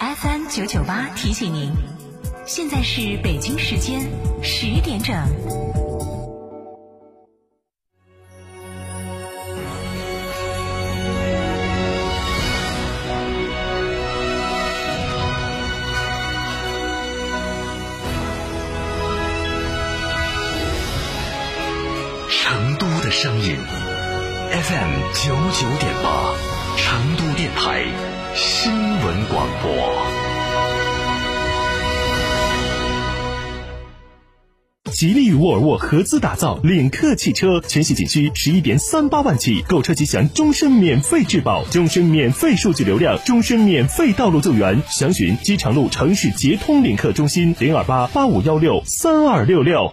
FM 九九八提醒您，现在是北京时间十点整。声音 FM 九九点八，成都电台新闻广播。吉利与沃尔沃合资打造领克汽车，全系仅需十一点三八万起，购车即享终身免费质保、终身免费数据流量、终身免费道路救援。详询机场路城市捷通领克中心零二八八五幺六三二六六。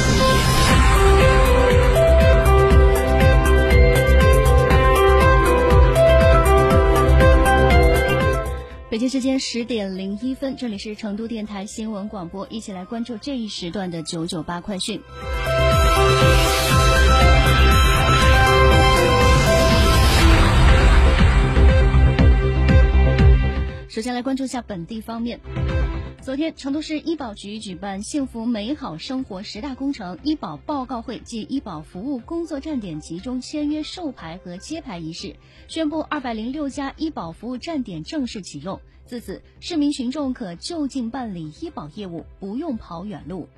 北京时间十点零一分，这里是成都电台新闻广播，一起来关注这一时段的九九八快讯。首先来关注一下本地方面。昨天，成都市医保局举办“幸福美好生活十大工程”医保报告会暨医保服务工作站点集中签约授牌和揭牌仪式，宣布二百零六家医保服务站点正式启用。自此，市民群众可就近办理医保业务，不用跑远路。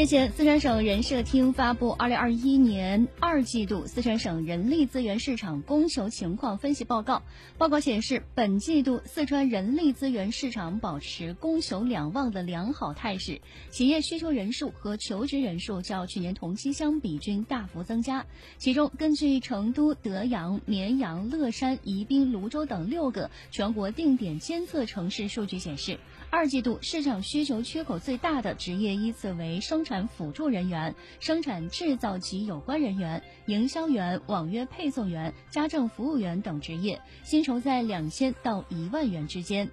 日前，四川省人社厅发布《二零二一年二季度四川省人力资源市场供求情况分析报告》。报告显示，本季度四川人力资源市场保持供求两旺的良好态势，企业需求人数和求职人数较去年同期相比均大幅增加。其中，根据成都、德阳、绵阳、乐山、宜宾、泸州等六个全国定点监测城市数据显示。二季度市场需求缺口最大的职业依次为生产产辅助人员、生产制造及有关人员、营销员、网约配送员、家政服务员等职业，薪酬在两千到一万元之间。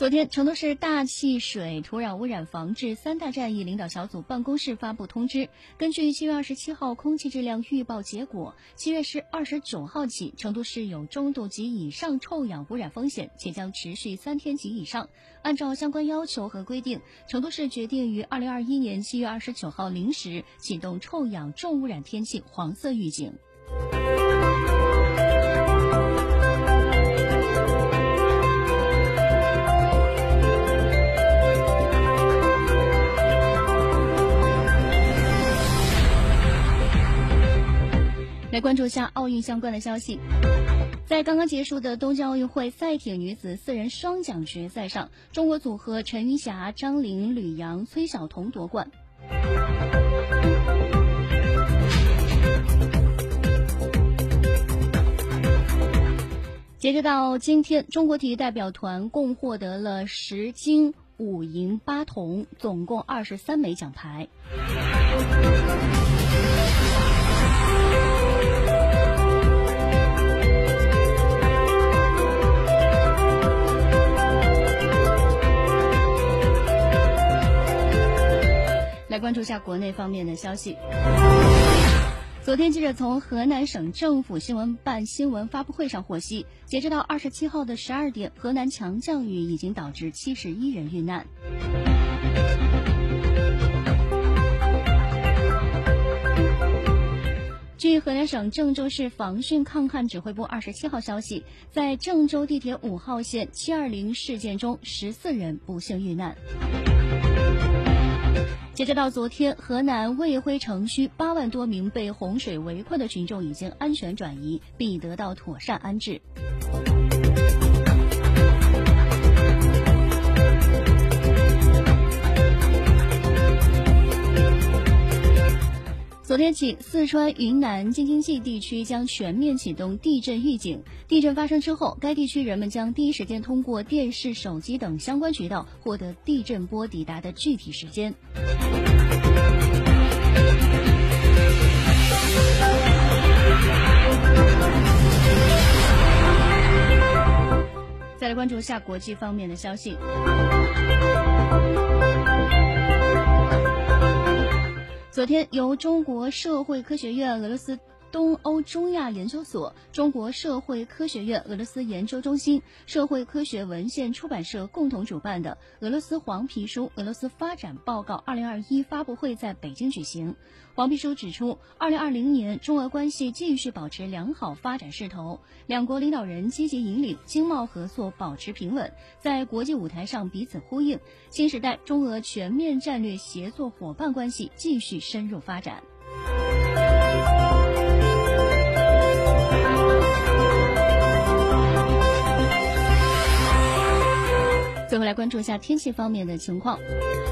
昨天，成都市大气水土壤污染防治三大战役领导小组办公室发布通知，根据七月二十七号空气质量预报结果，七月十二十九号起，成都市有中度及以上臭氧污染风险，且将持续三天及以上。按照相关要求和规定，成都市决定于二零二一年七月二十九号零时启动臭氧重污染天气黄色预警。来关注一下奥运相关的消息，在刚刚结束的东京奥运会赛艇女子四人双桨决赛上，中国组合陈云霞、张琳、吕阳、崔晓彤夺冠。截止到今天，中国体育代表团共获得了十金五银八铜，总共二十三枚奖牌。关注一下国内方面的消息。昨天，记者从河南省政府新闻办新闻发布会上获悉，截止到二十七号的十二点，河南强降雨已经导致七十一人遇难。据河南省郑州市防汛抗旱指挥部二十七号消息，在郑州地铁五号线七二零事件中，十四人不幸遇难。截止到昨天，河南卫辉城区八万多名被洪水围困的群众已经安全转移，并已得到妥善安置。起，四川、云南、京津冀地区将全面启动地震预警。地震发生之后，该地区人们将第一时间通过电视、手机等相关渠道获得地震波抵达的具体时间。再来关注一下国际方面的消息。昨天，由中国社会科学院、俄罗斯。东欧中亚研究所、中国社会科学院俄罗斯研究中心、社会科学文献出版社共同主办的俄罗斯黄皮书俄罗斯发展报告二零二一发布会在北京举行。黄皮书指出，二零二零年中俄关系继续保持良好发展势头，两国领导人积极引领经贸合作保持平稳，在国际舞台上彼此呼应，新时代中俄全面战略协作伙伴关系继续深入发展。注下天气方面的情况。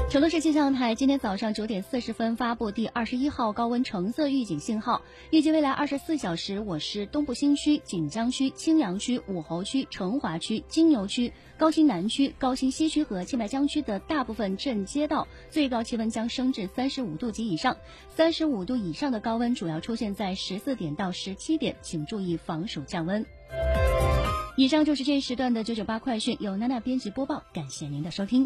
成都市气象台今天早上九点四十分发布第二十一号高温橙色预警信号，预计未来二十四小时，我市东部新区、锦江区、青羊区、武侯区、成华区、金牛区、高新南区、高新西区和青白江区的大部分镇街道最高气温将升至三十五度及以上。三十五度以上的高温主要出现在十四点到十七点，请注意防暑降温。以上就是这一时段的九九八快讯，由娜娜编辑播报，感谢您的收听。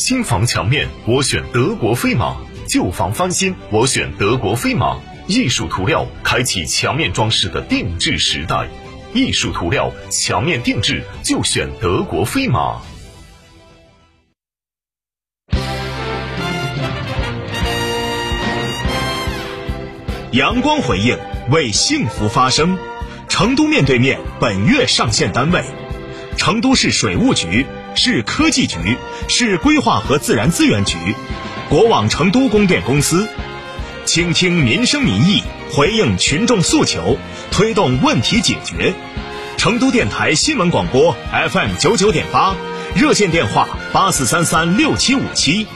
新房墙面，我选德国飞马；旧房翻新，我选德国飞马。艺术涂料，开启墙面装饰的定制时代。艺术涂料，墙面定制就选德国飞马。阳光回应，为幸福发声。成都面对面本月上线单位：成都市水务局、市科技局、市规划和自然资源局、国网成都供电公司。倾听民生民意，回应群众诉求。推动问题解决，成都电台新闻广播 FM 九九点八，热线电话八四三三六七五七，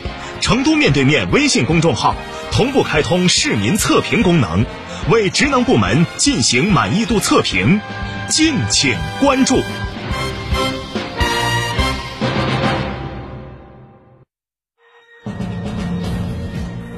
成都面对面微信公众号同步开通市民测评功能，为职能部门进行满意度测评，敬请关注。